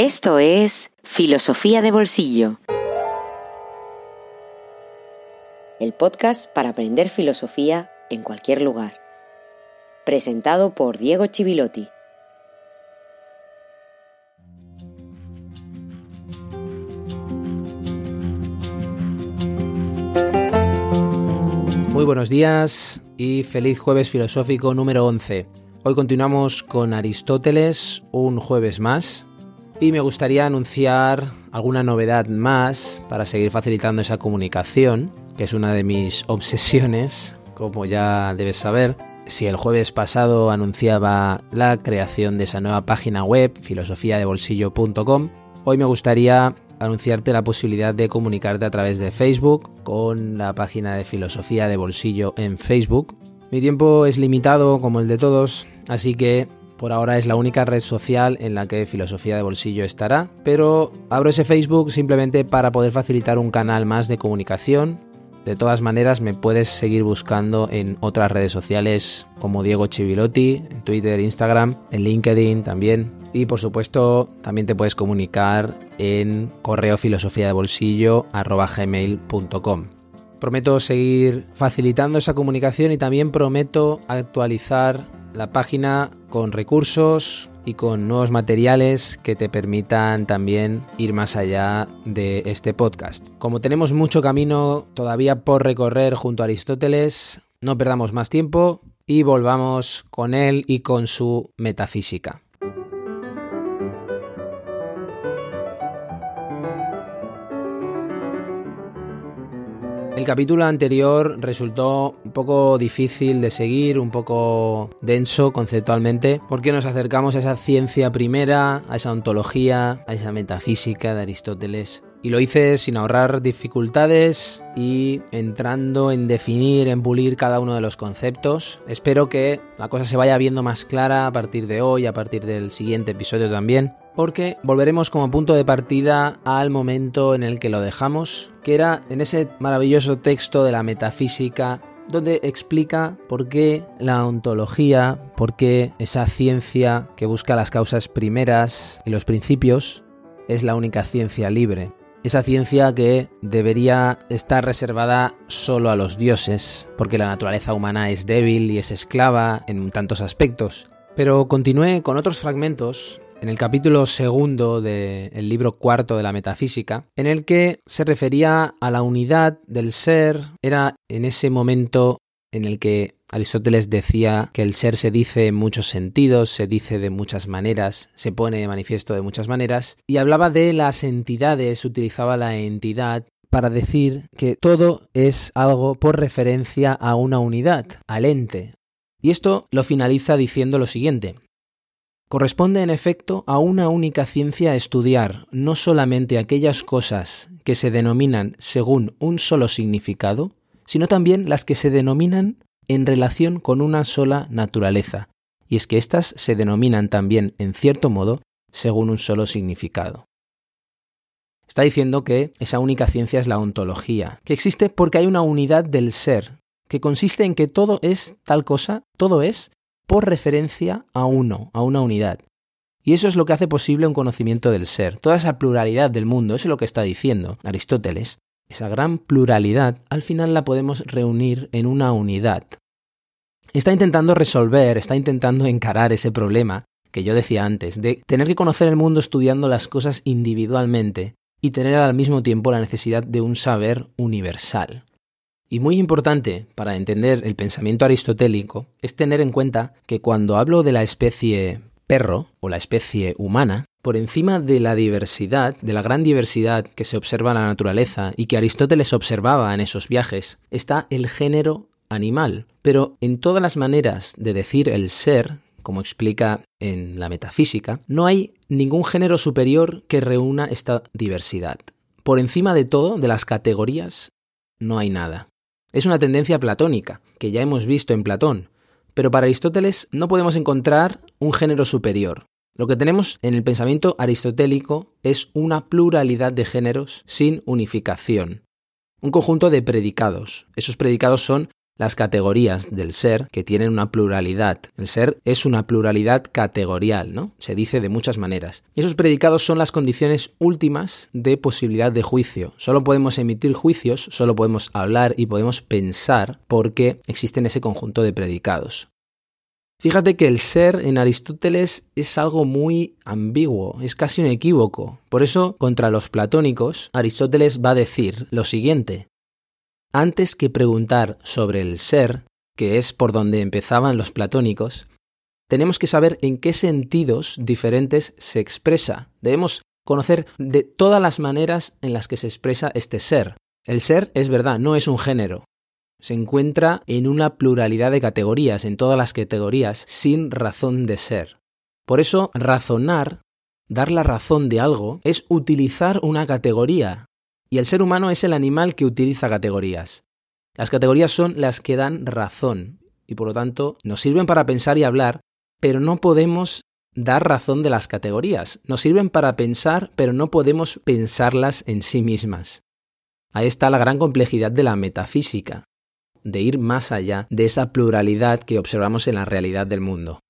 Esto es Filosofía de Bolsillo. El podcast para aprender filosofía en cualquier lugar. Presentado por Diego Chivilotti. Muy buenos días y feliz jueves filosófico número 11. Hoy continuamos con Aristóteles, un jueves más, y me gustaría anunciar alguna novedad más para seguir facilitando esa comunicación, que es una de mis obsesiones, como ya debes saber. Si el jueves pasado anunciaba la creación de esa nueva página web, filosofiadebolsillo.com, hoy me gustaría anunciarte la posibilidad de comunicarte a través de Facebook con la página de Filosofía de Bolsillo en Facebook. Mi tiempo es limitado como el de todos, así que por ahora es la única red social en la que Filosofía de Bolsillo estará, pero abro ese Facebook simplemente para poder facilitar un canal más de comunicación. De todas maneras, me puedes seguir buscando en otras redes sociales como Diego Chivilotti, en Twitter, Instagram, en LinkedIn también. Y por supuesto, también te puedes comunicar en correo filosofía de bolsillo gmail.com. Prometo seguir facilitando esa comunicación y también prometo actualizar la página con recursos y con nuevos materiales que te permitan también ir más allá de este podcast. Como tenemos mucho camino todavía por recorrer junto a Aristóteles, no perdamos más tiempo y volvamos con él y con su metafísica. El capítulo anterior resultó un poco difícil de seguir, un poco denso conceptualmente, porque nos acercamos a esa ciencia primera, a esa ontología, a esa metafísica de Aristóteles. Y lo hice sin ahorrar dificultades y entrando en definir, en pulir cada uno de los conceptos. Espero que la cosa se vaya viendo más clara a partir de hoy, a partir del siguiente episodio también porque volveremos como punto de partida al momento en el que lo dejamos, que era en ese maravilloso texto de la metafísica donde explica por qué la ontología, por qué esa ciencia que busca las causas primeras y los principios es la única ciencia libre. Esa ciencia que debería estar reservada solo a los dioses, porque la naturaleza humana es débil y es esclava en tantos aspectos. Pero continué con otros fragmentos en el capítulo segundo del libro cuarto de la metafísica, en el que se refería a la unidad del ser, era en ese momento en el que Aristóteles decía que el ser se dice en muchos sentidos, se dice de muchas maneras, se pone de manifiesto de muchas maneras, y hablaba de las entidades, utilizaba la entidad para decir que todo es algo por referencia a una unidad, al ente. Y esto lo finaliza diciendo lo siguiente, Corresponde en efecto a una única ciencia estudiar no solamente aquellas cosas que se denominan según un solo significado, sino también las que se denominan en relación con una sola naturaleza, y es que éstas se denominan también, en cierto modo, según un solo significado. Está diciendo que esa única ciencia es la ontología, que existe porque hay una unidad del ser, que consiste en que todo es tal cosa, todo es por referencia a uno, a una unidad. Y eso es lo que hace posible un conocimiento del ser. Toda esa pluralidad del mundo, eso es lo que está diciendo Aristóteles. Esa gran pluralidad, al final la podemos reunir en una unidad. Está intentando resolver, está intentando encarar ese problema que yo decía antes, de tener que conocer el mundo estudiando las cosas individualmente y tener al mismo tiempo la necesidad de un saber universal. Y muy importante para entender el pensamiento aristotélico es tener en cuenta que cuando hablo de la especie perro o la especie humana, por encima de la diversidad, de la gran diversidad que se observa en la naturaleza y que Aristóteles observaba en esos viajes, está el género animal. Pero en todas las maneras de decir el ser, como explica en la metafísica, no hay ningún género superior que reúna esta diversidad. Por encima de todo, de las categorías, no hay nada. Es una tendencia platónica, que ya hemos visto en Platón, pero para Aristóteles no podemos encontrar un género superior. Lo que tenemos en el pensamiento aristotélico es una pluralidad de géneros sin unificación. Un conjunto de predicados. Esos predicados son las categorías del ser que tienen una pluralidad. El ser es una pluralidad categorial, ¿no? Se dice de muchas maneras. Y esos predicados son las condiciones últimas de posibilidad de juicio. Solo podemos emitir juicios, solo podemos hablar y podemos pensar porque existen ese conjunto de predicados. Fíjate que el ser en Aristóteles es algo muy ambiguo, es casi un equívoco. Por eso, contra los platónicos, Aristóteles va a decir lo siguiente. Antes que preguntar sobre el ser, que es por donde empezaban los platónicos, tenemos que saber en qué sentidos diferentes se expresa. Debemos conocer de todas las maneras en las que se expresa este ser. El ser es verdad, no es un género. Se encuentra en una pluralidad de categorías, en todas las categorías, sin razón de ser. Por eso, razonar, dar la razón de algo, es utilizar una categoría, y el ser humano es el animal que utiliza categorías. Las categorías son las que dan razón y por lo tanto nos sirven para pensar y hablar, pero no podemos dar razón de las categorías. Nos sirven para pensar, pero no podemos pensarlas en sí mismas. Ahí está la gran complejidad de la metafísica, de ir más allá de esa pluralidad que observamos en la realidad del mundo.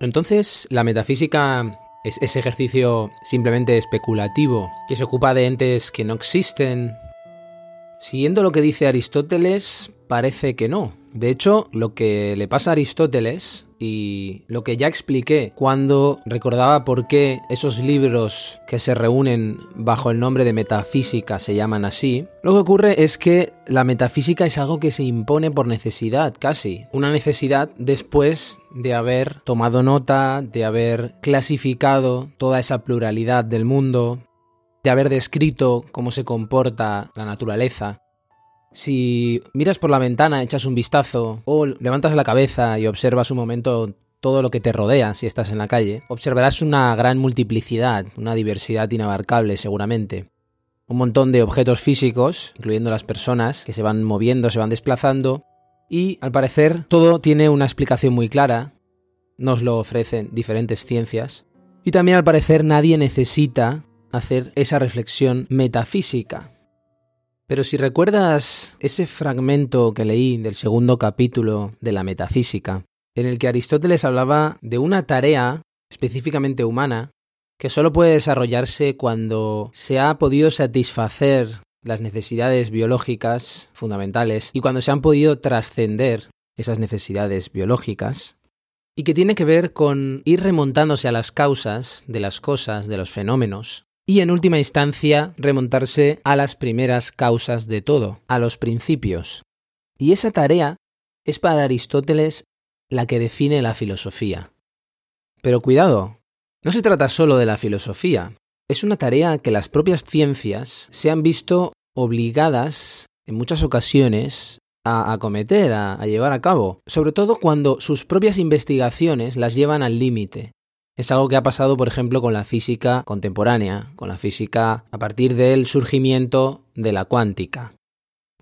Entonces, la metafísica es ese ejercicio simplemente especulativo que se ocupa de entes que no existen. Siguiendo lo que dice Aristóteles, parece que no. De hecho, lo que le pasa a Aristóteles y lo que ya expliqué cuando recordaba por qué esos libros que se reúnen bajo el nombre de metafísica se llaman así, lo que ocurre es que la metafísica es algo que se impone por necesidad, casi. Una necesidad después de haber tomado nota, de haber clasificado toda esa pluralidad del mundo, de haber descrito cómo se comporta la naturaleza si miras por la ventana, echas un vistazo o levantas la cabeza y observas un momento todo lo que te rodea si estás en la calle, observarás una gran multiplicidad, una diversidad inabarcable seguramente. Un montón de objetos físicos, incluyendo las personas, que se van moviendo, se van desplazando, y al parecer todo tiene una explicación muy clara, nos lo ofrecen diferentes ciencias, y también al parecer nadie necesita hacer esa reflexión metafísica, pero si recuerdas ese fragmento que leí del segundo capítulo de la metafísica, en el que Aristóteles hablaba de una tarea específicamente humana que solo puede desarrollarse cuando se ha podido satisfacer las necesidades biológicas fundamentales y cuando se han podido trascender esas necesidades biológicas, y que tiene que ver con ir remontándose a las causas de las cosas, de los fenómenos, y en última instancia remontarse a las primeras causas de todo, a los principios. Y esa tarea es para Aristóteles la que define la filosofía. Pero cuidado, no se trata solo de la filosofía, es una tarea que las propias ciencias se han visto obligadas en muchas ocasiones a acometer, a, a llevar a cabo, sobre todo cuando sus propias investigaciones las llevan al límite, es algo que ha pasado, por ejemplo, con la física contemporánea, con la física a partir del surgimiento de la cuántica.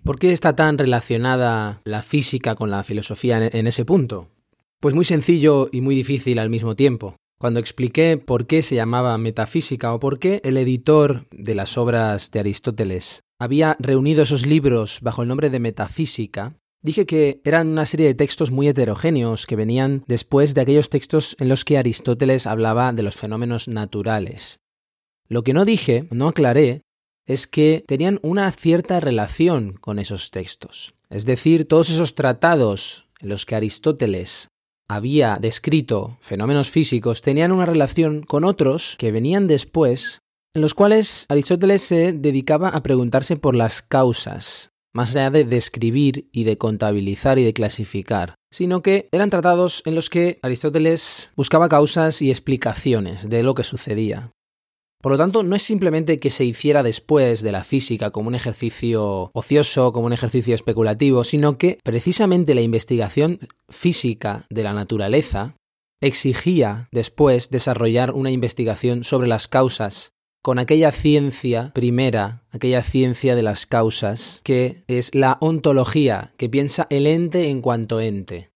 ¿Por qué está tan relacionada la física con la filosofía en ese punto? Pues muy sencillo y muy difícil al mismo tiempo. Cuando expliqué por qué se llamaba metafísica o por qué el editor de las obras de Aristóteles había reunido esos libros bajo el nombre de metafísica, Dije que eran una serie de textos muy heterogéneos que venían después de aquellos textos en los que Aristóteles hablaba de los fenómenos naturales. Lo que no dije, no aclaré, es que tenían una cierta relación con esos textos. Es decir, todos esos tratados en los que Aristóteles había descrito fenómenos físicos tenían una relación con otros que venían después, en los cuales Aristóteles se dedicaba a preguntarse por las causas más allá de describir y de contabilizar y de clasificar, sino que eran tratados en los que Aristóteles buscaba causas y explicaciones de lo que sucedía. Por lo tanto, no es simplemente que se hiciera después de la física como un ejercicio ocioso, como un ejercicio especulativo, sino que precisamente la investigación física de la naturaleza exigía después desarrollar una investigación sobre las causas con aquella ciencia primera, aquella ciencia de las causas, que es la ontología, que piensa el ente en cuanto ente.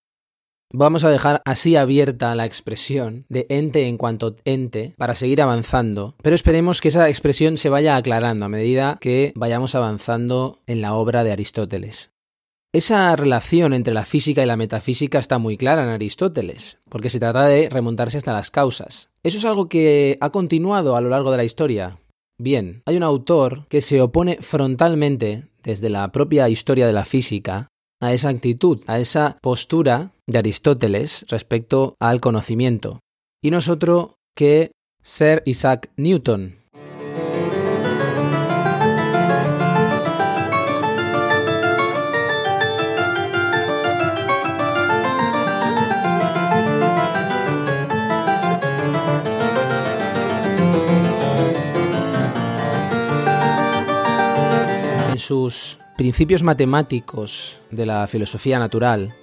Vamos a dejar así abierta la expresión de ente en cuanto ente para seguir avanzando, pero esperemos que esa expresión se vaya aclarando a medida que vayamos avanzando en la obra de Aristóteles. Esa relación entre la física y la metafísica está muy clara en Aristóteles, porque se trata de remontarse hasta las causas. Eso es algo que ha continuado a lo largo de la historia. Bien, hay un autor que se opone frontalmente desde la propia historia de la física a esa actitud, a esa postura de Aristóteles respecto al conocimiento. Y no es otro que Sir Isaac Newton. Sus Principios matemáticos de la filosofía natural,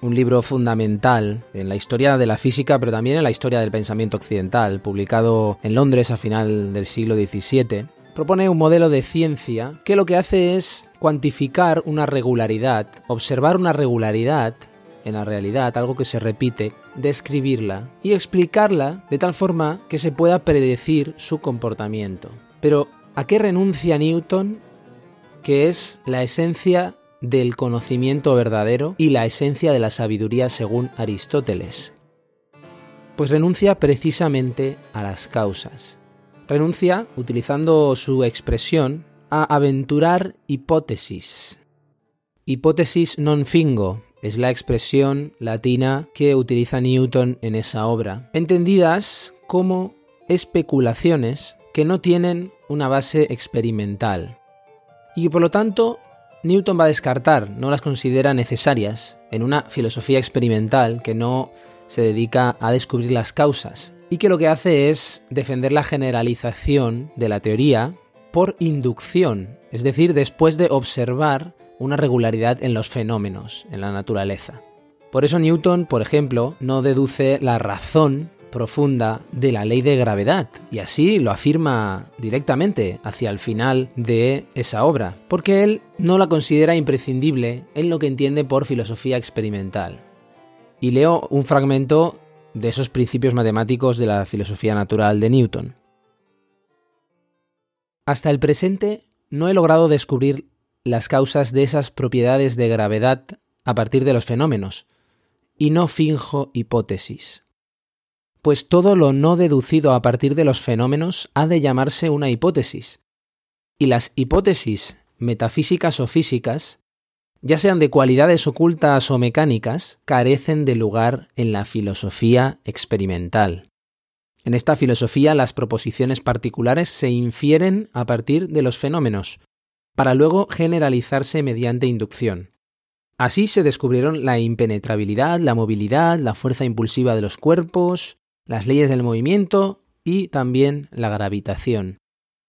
un libro fundamental en la historia de la física, pero también en la historia del pensamiento occidental, publicado en Londres a final del siglo XVII, propone un modelo de ciencia que lo que hace es cuantificar una regularidad, observar una regularidad en la realidad, algo que se repite, describirla y explicarla de tal forma que se pueda predecir su comportamiento. Pero, ¿a qué renuncia Newton que es la esencia del conocimiento verdadero y la esencia de la sabiduría según Aristóteles. Pues renuncia precisamente a las causas. Renuncia, utilizando su expresión, a aventurar hipótesis. Hipótesis non fingo es la expresión latina que utiliza Newton en esa obra, entendidas como especulaciones que no tienen una base experimental, y por lo tanto Newton va a descartar, no las considera necesarias en una filosofía experimental que no se dedica a descubrir las causas y que lo que hace es defender la generalización de la teoría por inducción, es decir, después de observar una regularidad en los fenómenos, en la naturaleza. Por eso Newton, por ejemplo, no deduce la razón profunda de la ley de gravedad, y así lo afirma directamente hacia el final de esa obra, porque él no la considera imprescindible en lo que entiende por filosofía experimental. Y leo un fragmento de esos principios matemáticos de la filosofía natural de Newton. Hasta el presente no he logrado descubrir las causas de esas propiedades de gravedad a partir de los fenómenos, y no finjo hipótesis pues todo lo no deducido a partir de los fenómenos ha de llamarse una hipótesis. Y las hipótesis metafísicas o físicas, ya sean de cualidades ocultas o mecánicas, carecen de lugar en la filosofía experimental. En esta filosofía las proposiciones particulares se infieren a partir de los fenómenos, para luego generalizarse mediante inducción. Así se descubrieron la impenetrabilidad, la movilidad, la fuerza impulsiva de los cuerpos, las leyes del movimiento y también la gravitación.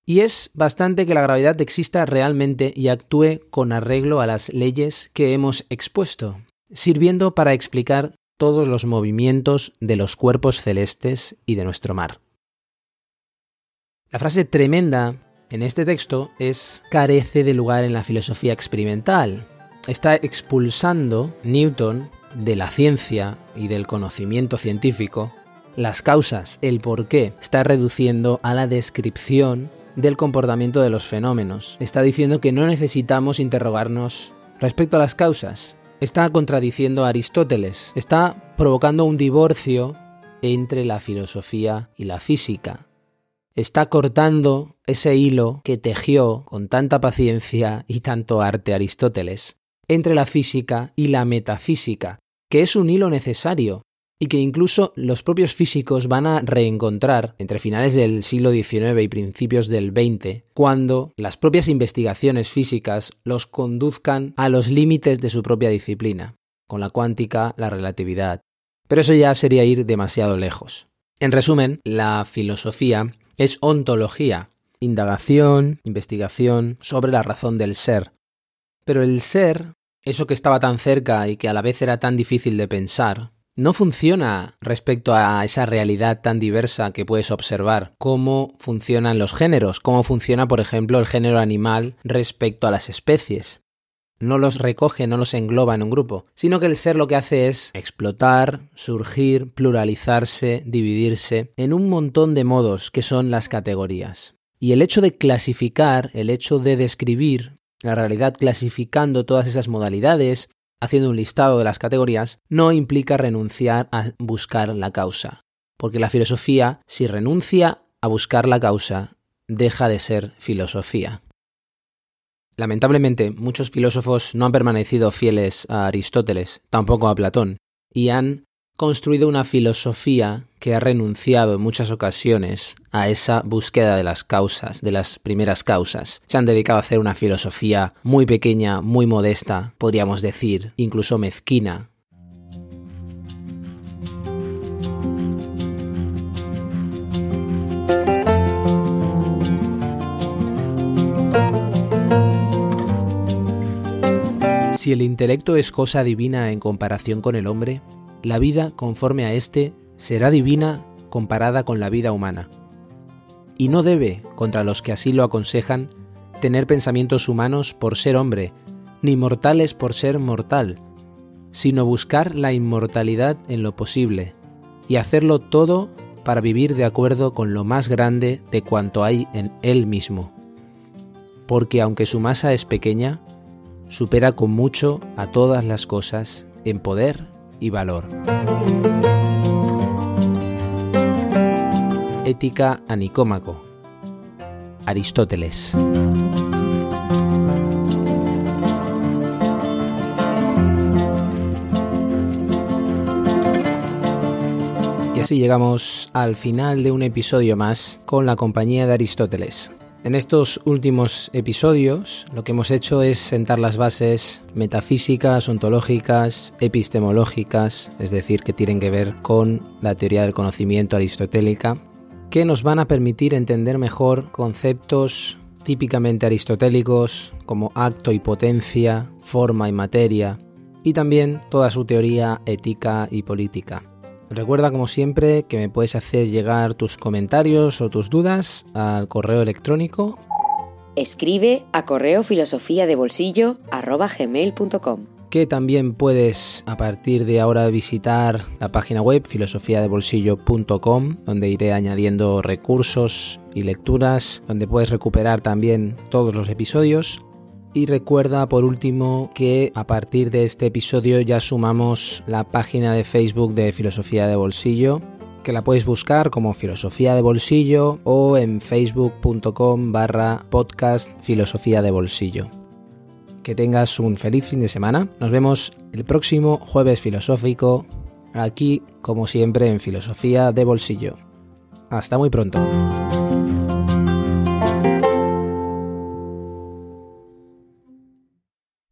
Y es bastante que la gravedad exista realmente y actúe con arreglo a las leyes que hemos expuesto, sirviendo para explicar todos los movimientos de los cuerpos celestes y de nuestro mar. La frase tremenda en este texto es carece de lugar en la filosofía experimental. Está expulsando Newton de la ciencia y del conocimiento científico las causas, el por qué, está reduciendo a la descripción del comportamiento de los fenómenos. Está diciendo que no necesitamos interrogarnos respecto a las causas. Está contradiciendo a Aristóteles. Está provocando un divorcio entre la filosofía y la física. Está cortando ese hilo que tejió con tanta paciencia y tanto arte Aristóteles entre la física y la metafísica, que es un hilo necesario y que incluso los propios físicos van a reencontrar entre finales del siglo XIX y principios del XX, cuando las propias investigaciones físicas los conduzcan a los límites de su propia disciplina, con la cuántica, la relatividad. Pero eso ya sería ir demasiado lejos. En resumen, la filosofía es ontología, indagación, investigación sobre la razón del ser. Pero el ser, eso que estaba tan cerca y que a la vez era tan difícil de pensar, no funciona respecto a esa realidad tan diversa que puedes observar, cómo funcionan los géneros, cómo funciona, por ejemplo, el género animal respecto a las especies. No los recoge, no los engloba en un grupo, sino que el ser lo que hace es explotar, surgir, pluralizarse, dividirse en un montón de modos que son las categorías. Y el hecho de clasificar, el hecho de describir la realidad clasificando todas esas modalidades, haciendo un listado de las categorías, no implica renunciar a buscar la causa. Porque la filosofía, si renuncia a buscar la causa, deja de ser filosofía. Lamentablemente, muchos filósofos no han permanecido fieles a Aristóteles, tampoco a Platón, y han construido una filosofía que ha renunciado en muchas ocasiones a esa búsqueda de las causas, de las primeras causas. Se han dedicado a hacer una filosofía muy pequeña, muy modesta, podríamos decir, incluso mezquina. Si el intelecto es cosa divina en comparación con el hombre, la vida conforme a éste será divina comparada con la vida humana. Y no debe, contra los que así lo aconsejan, tener pensamientos humanos por ser hombre, ni mortales por ser mortal, sino buscar la inmortalidad en lo posible, y hacerlo todo para vivir de acuerdo con lo más grande de cuanto hay en él mismo. Porque aunque su masa es pequeña, supera con mucho a todas las cosas en poder y valor. Ética a Nicómaco. Aristóteles. Y así llegamos al final de un episodio más con la compañía de Aristóteles. En estos últimos episodios lo que hemos hecho es sentar las bases metafísicas, ontológicas, epistemológicas, es decir, que tienen que ver con la teoría del conocimiento aristotélica, que nos van a permitir entender mejor conceptos típicamente aristotélicos como acto y potencia, forma y materia, y también toda su teoría ética y política. Recuerda como siempre que me puedes hacer llegar tus comentarios o tus dudas al correo electrónico. Escribe a correo filosofía de bolsillo que también puedes a partir de ahora visitar la página web filosofiadebolsillo.com donde iré añadiendo recursos y lecturas, donde puedes recuperar también todos los episodios y recuerda por último que a partir de este episodio ya sumamos la página de Facebook de Filosofía de Bolsillo, que la puedes buscar como Filosofía de Bolsillo o en facebook.com barra podcast Filosofía de Bolsillo. Que tengas un feliz fin de semana. Nos vemos el próximo jueves filosófico aquí como siempre en Filosofía de Bolsillo. Hasta muy pronto.